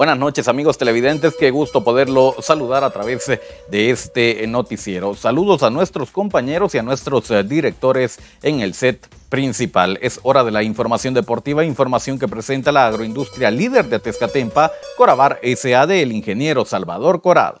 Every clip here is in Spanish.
Buenas noches amigos televidentes, qué gusto poderlo saludar a través de este noticiero. Saludos a nuestros compañeros y a nuestros eh, directores en el set principal. Es hora de la información deportiva, información que presenta la agroindustria líder de Tezcatempa, Corabar SAD, el ingeniero Salvador Corado.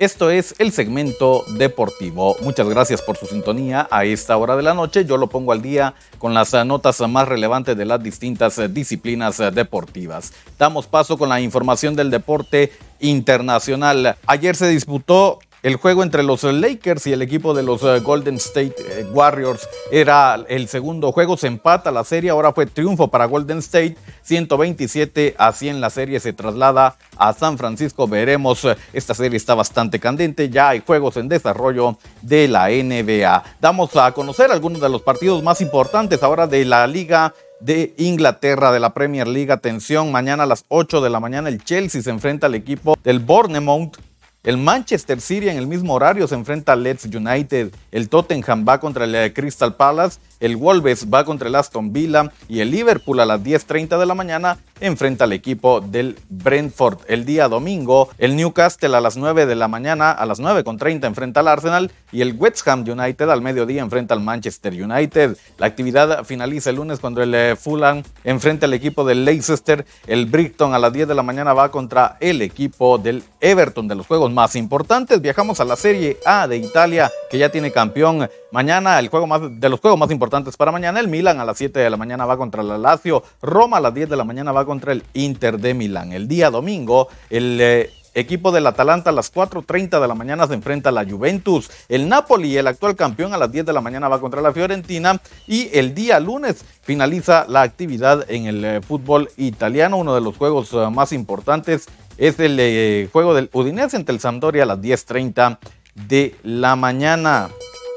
Esto es el segmento deportivo. Muchas gracias por su sintonía a esta hora de la noche. Yo lo pongo al día con las notas más relevantes de las distintas disciplinas deportivas. Damos paso con la información del deporte internacional. Ayer se disputó el juego entre los Lakers y el equipo de los eh, Golden State eh, Warriors era el segundo juego, se empata la serie, ahora fue triunfo para Golden State, 127 a 100 la serie se traslada a San Francisco, veremos, eh, esta serie está bastante candente, ya hay juegos en desarrollo de la NBA. Damos a conocer algunos de los partidos más importantes ahora de la liga de Inglaterra de la Premier League. Atención, mañana a las 8 de la mañana el Chelsea se enfrenta al equipo del Bournemouth el Manchester City en el mismo horario se enfrenta al Leeds United. El Tottenham va contra el eh, Crystal Palace. El Wolves va contra el Aston Villa. Y el Liverpool a las 10.30 de la mañana enfrenta al equipo del Brentford. El día domingo, el Newcastle a las 9 de la mañana, a las 9.30 enfrenta al Arsenal y el West Ham United al mediodía enfrenta al Manchester United. La actividad finaliza el lunes cuando el eh, Fulham enfrenta al equipo del Leicester. El Brighton a las 10 de la mañana va contra el equipo del Everton de los juegos más importantes. Viajamos a la Serie A de Italia que ya tiene campeón. Mañana el juego más de los juegos más importantes para mañana el Milan a las 7 de la mañana va contra el Lazio. Roma a las 10 de la mañana va contra el Inter de Milán. El día domingo, el eh, equipo del Atalanta a las 4.30 de la mañana se enfrenta a la Juventus. El Napoli, el actual campeón, a las 10 de la mañana va contra la Fiorentina. Y el día lunes finaliza la actividad en el eh, fútbol italiano. Uno de los juegos eh, más importantes es el juego del Udinese ante el Sampdoria a las 10.30 de la mañana.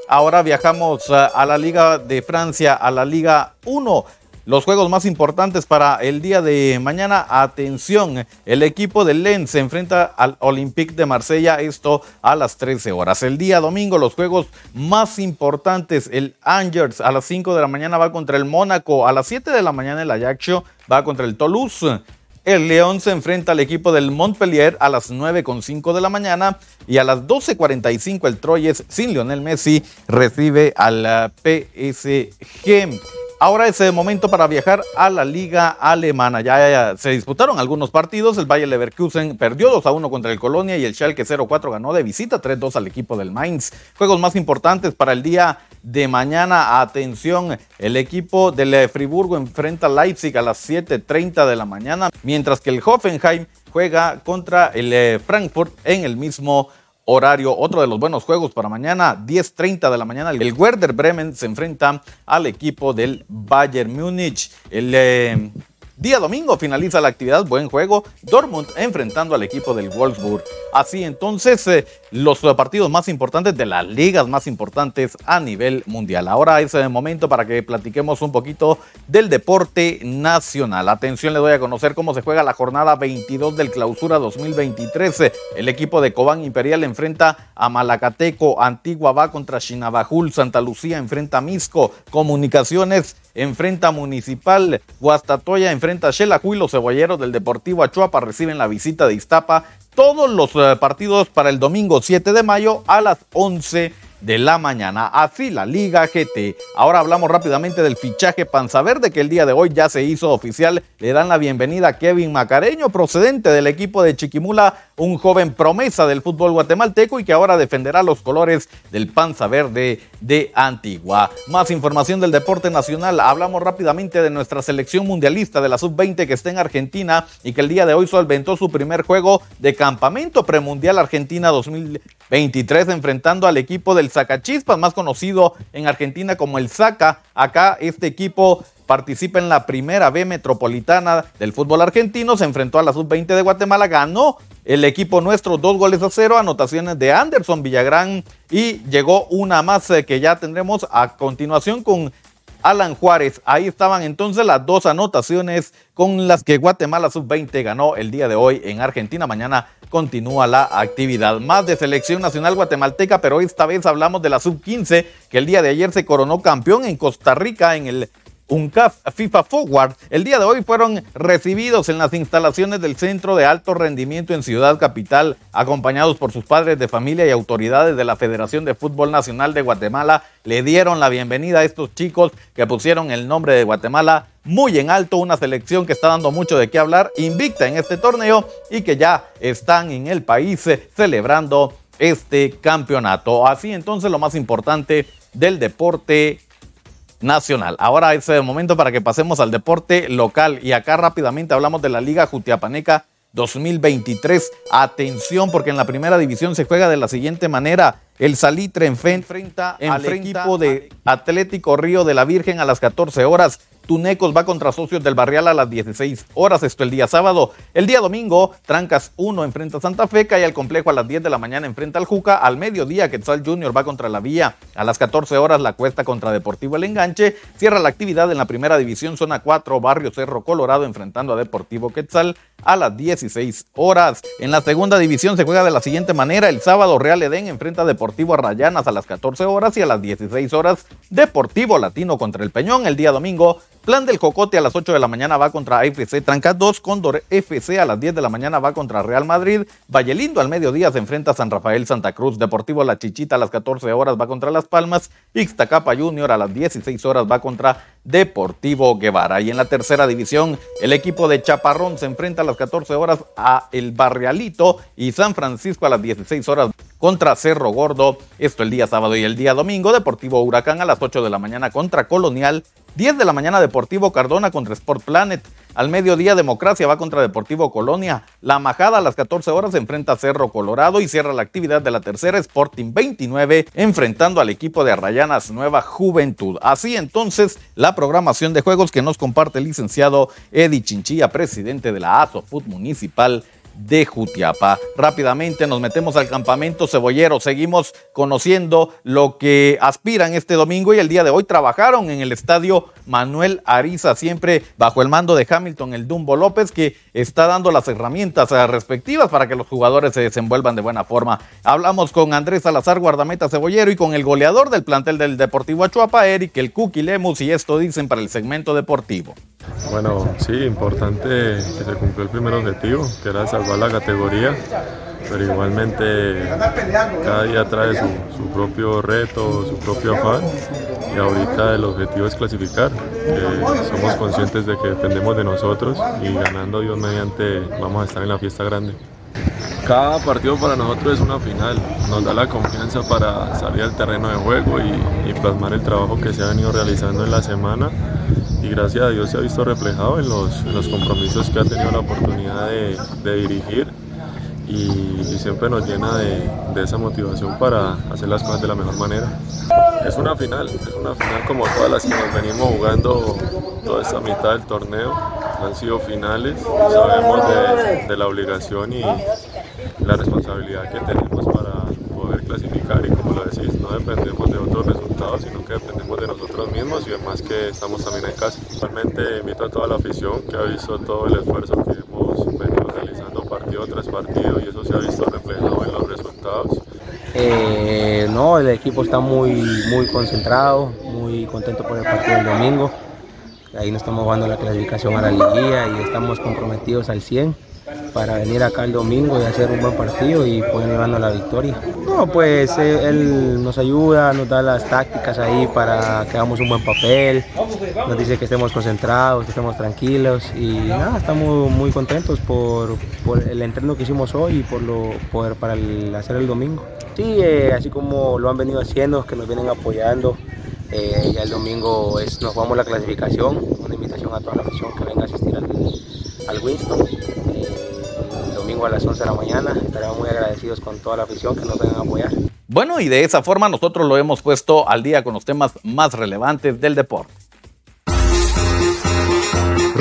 Ahora viajamos a la Liga de Francia, a la Liga 1. Los juegos más importantes para el día de mañana, atención, el equipo de Lens se enfrenta al Olympique de Marsella, esto a las 13 horas. El día domingo, los juegos más importantes, el Angers a las 5 de la mañana va contra el Mónaco, a las 7 de la mañana el Ajaccio va contra el Toulouse. El León se enfrenta al equipo del Montpellier a las 9.5 de la mañana y a las 12.45 el Troyes sin Lionel Messi recibe al PSG. Ahora es el momento para viajar a la liga alemana. Ya, se disputaron algunos partidos. El Bayer Leverkusen perdió 2 a 1 contra el Colonia y el Schalke 0-4 ganó de visita 3-2 al equipo del Mainz. Juegos más importantes para el día de mañana. Atención, el equipo del Friburgo enfrenta a Leipzig a las 7.30 de la mañana, mientras que el Hoffenheim juega contra el eh, Frankfurt en el mismo horario. Otro de los buenos juegos para mañana, 10.30 de la mañana. El Werder Bremen se enfrenta al equipo del Bayern Múnich. El eh, Día domingo finaliza la actividad, buen juego, Dortmund enfrentando al equipo del Wolfsburg. Así entonces, eh, los partidos más importantes de las ligas más importantes a nivel mundial. Ahora es el momento para que platiquemos un poquito del deporte nacional. Atención, le doy a conocer cómo se juega la jornada 22 del Clausura 2023. El equipo de Cobán Imperial enfrenta a Malacateco, Antigua va contra Chinabajul, Santa Lucía enfrenta a Misco, Comunicaciones enfrenta a Municipal, Guastatoya enfrenta a Xelajú y los cebolleros del Deportivo Achuapa reciben la visita de Iztapa. Todos los eh, partidos para el domingo 7 de mayo a las 11 de la mañana. Así la Liga GT. Ahora hablamos rápidamente del fichaje Panzaverde que el día de hoy ya se hizo oficial. Le dan la bienvenida a Kevin Macareño, procedente del equipo de Chiquimula un joven promesa del fútbol guatemalteco y que ahora defenderá los colores del Panza Verde de Antigua. Más información del deporte nacional. Hablamos rápidamente de nuestra selección mundialista de la sub-20 que está en Argentina y que el día de hoy solventó su primer juego de campamento premundial Argentina 2023 enfrentando al equipo del Zacachispas, más conocido en Argentina como el Zaca. Acá este equipo participa en la primera B metropolitana del fútbol argentino, se enfrentó a la sub-20 de Guatemala, ganó el equipo nuestro dos goles a cero, anotaciones de Anderson Villagrán y llegó una más eh, que ya tendremos a continuación con Alan Juárez. Ahí estaban entonces las dos anotaciones con las que Guatemala sub-20 ganó el día de hoy en Argentina. Mañana continúa la actividad. Más de selección nacional guatemalteca, pero esta vez hablamos de la sub-15 que el día de ayer se coronó campeón en Costa Rica en el UNCAF FIFA Forward. El día de hoy fueron recibidos en las instalaciones del Centro de Alto Rendimiento en Ciudad Capital, acompañados por sus padres de familia y autoridades de la Federación de Fútbol Nacional de Guatemala. Le dieron la bienvenida a estos chicos que pusieron el nombre de Guatemala muy en alto, una selección que está dando mucho de qué hablar, invicta en este torneo y que ya están en el país celebrando este campeonato. Así entonces lo más importante del deporte nacional. Ahora es el momento para que pasemos al deporte local y acá rápidamente hablamos de la Liga Jutiapaneca 2023. Atención porque en la primera división se juega de la siguiente manera. El Salitre enfrenta, al equipo de Atlético Río de la Virgen a las 14 horas. Tunecos va contra Socios del Barrial a las 16 horas, esto el día sábado. El día domingo, Trancas 1 enfrenta a Santa Fe, cae al complejo a las 10 de la mañana enfrenta al Juca. Al mediodía, Quetzal Junior va contra la Vía. A las 14 horas, La Cuesta contra Deportivo El Enganche. Cierra la actividad en la primera división, zona 4, Barrio Cerro Colorado enfrentando a Deportivo Quetzal a las 16 horas. En la segunda división se juega de la siguiente manera. El sábado, Real Edén enfrenta a Deportivo Arrayanas a las 14 horas y a las 16 horas, Deportivo Latino contra el Peñón. El día domingo, Plan del Cocote a las 8 de la mañana va contra FC Tranca 2, Cóndor FC a las 10 de la mañana va contra Real Madrid, Vallelindo al mediodía se enfrenta a San Rafael Santa Cruz, Deportivo La Chichita a las 14 horas va contra Las Palmas, Ixtacapa Junior a las 16 horas va contra Deportivo Guevara. Y en la tercera división, el equipo de Chaparrón se enfrenta a las 14 horas a El Barrialito y San Francisco a las 16 horas contra Cerro Gordo. Esto el día sábado y el día domingo. Deportivo Huracán a las 8 de la mañana contra Colonial. 10 de la mañana Deportivo Cardona contra Sport Planet. Al mediodía Democracia va contra Deportivo Colonia. La Majada a las 14 horas se enfrenta a Cerro Colorado y cierra la actividad de la tercera Sporting 29 enfrentando al equipo de Arrayanas Nueva Juventud. Así entonces la programación de juegos que nos comparte el licenciado Eddie Chinchilla, presidente de la ASOFUT Municipal de Jutiapa. Rápidamente nos metemos al campamento cebollero. Seguimos conociendo lo que aspiran este domingo y el día de hoy trabajaron en el estadio Manuel Ariza, siempre bajo el mando de Hamilton, el Dumbo López, que está dando las herramientas eh, respectivas para que los jugadores se desenvuelvan de buena forma. Hablamos con Andrés Salazar, guardameta cebollero, y con el goleador del plantel del Deportivo Achuapa, Eric, el Cookie Lemus, y esto dicen para el segmento deportivo. Bueno, sí, importante que se cumplió el primer objetivo, que era salvar la categoría, pero igualmente cada día trae su, propio reto, su propio afán y ahorita el objetivo es clasificar. somos conscientes de que dependemos de nosotros y ganando Dios mediante vamos a estar en la fiesta grande. Cada partido para nosotros es una final, nos da la confianza para salir al terreno de juego y, plasmar el trabajo que se ha venido realizando en la semana y gracias a Dios se ha visto reflejado en los, compromisos que ha tenido la oportunidad de dirigir y, siempre nos llena de, esa motivación para hacer las cosas de la mejor manera. Es una final, es una final como todas las que nos venimos jugando toda esta mitad del torneo. Han sido finales, sabemos de, la obligación y la responsabilidad que tenemos para clasificar y como lo decís, no dependemos de otros resultados, sino que dependemos de nosotros mismos y además que estamos también en casa. Realmente invito a toda la afición que ha visto todo el esfuerzo que hemos venido realizando partido tras partido y eso se ha visto reflejado en los resultados. Eh, no, el equipo está muy, muy concentrado, muy contento por el partido del domingo. Ahí nos estamos jugando la clasificación a la liguilla y estamos comprometidos al 100. Para venir acá el domingo y hacer un buen partido y poder llevarnos la victoria. No, pues eh, él nos ayuda, nos da las tácticas ahí para que hagamos un buen papel, nos dice que estemos concentrados, que estemos tranquilos y nada, estamos muy contentos por, el entreno que hicimos hoy y por lo poder para hacer el domingo. Sí, eh, así como lo han venido haciendo, que nos vienen apoyando. Eh, ya el domingo es, nos jugamos la clasificación, una invitación a toda la afición que venga a asistir al, al Winston. Domingo a las 11 de la mañana estaremos muy agradecidos con toda la afición que nos vengan a apoyar. Bueno, y de esa forma nosotros lo hemos puesto al día con los temas más relevantes del deporte.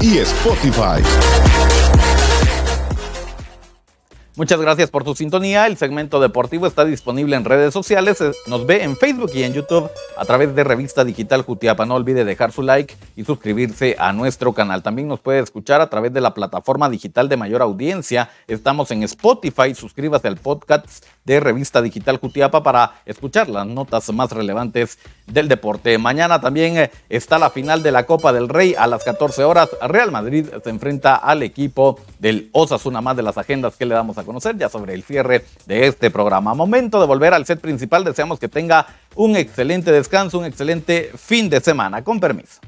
y Spotify. Muchas gracias por tu sintonía. El segmento deportivo está disponible en redes sociales. Eh, nos ve en Facebook y en YouTube a través de Revista Digital Jutiapa. No olvide dejar su like y suscribirse a nuestro canal. También nos puede escuchar a través de la plataforma digital de mayor audiencia. Estamos en Spotify. Suscríbase al podcast de Revista Digital Jutiapa para escuchar las notas más relevantes del deporte. Mañana también eh, está la final de la Copa del Rey a las 14 horas. Real Madrid se enfrenta al equipo del Osasuna, más de las agendas que le damos conocer ya sobre el cierre de este programa. Momento de volver al set principal. Deseamos que tenga un excelente descanso, un excelente fin de semana. Con permiso.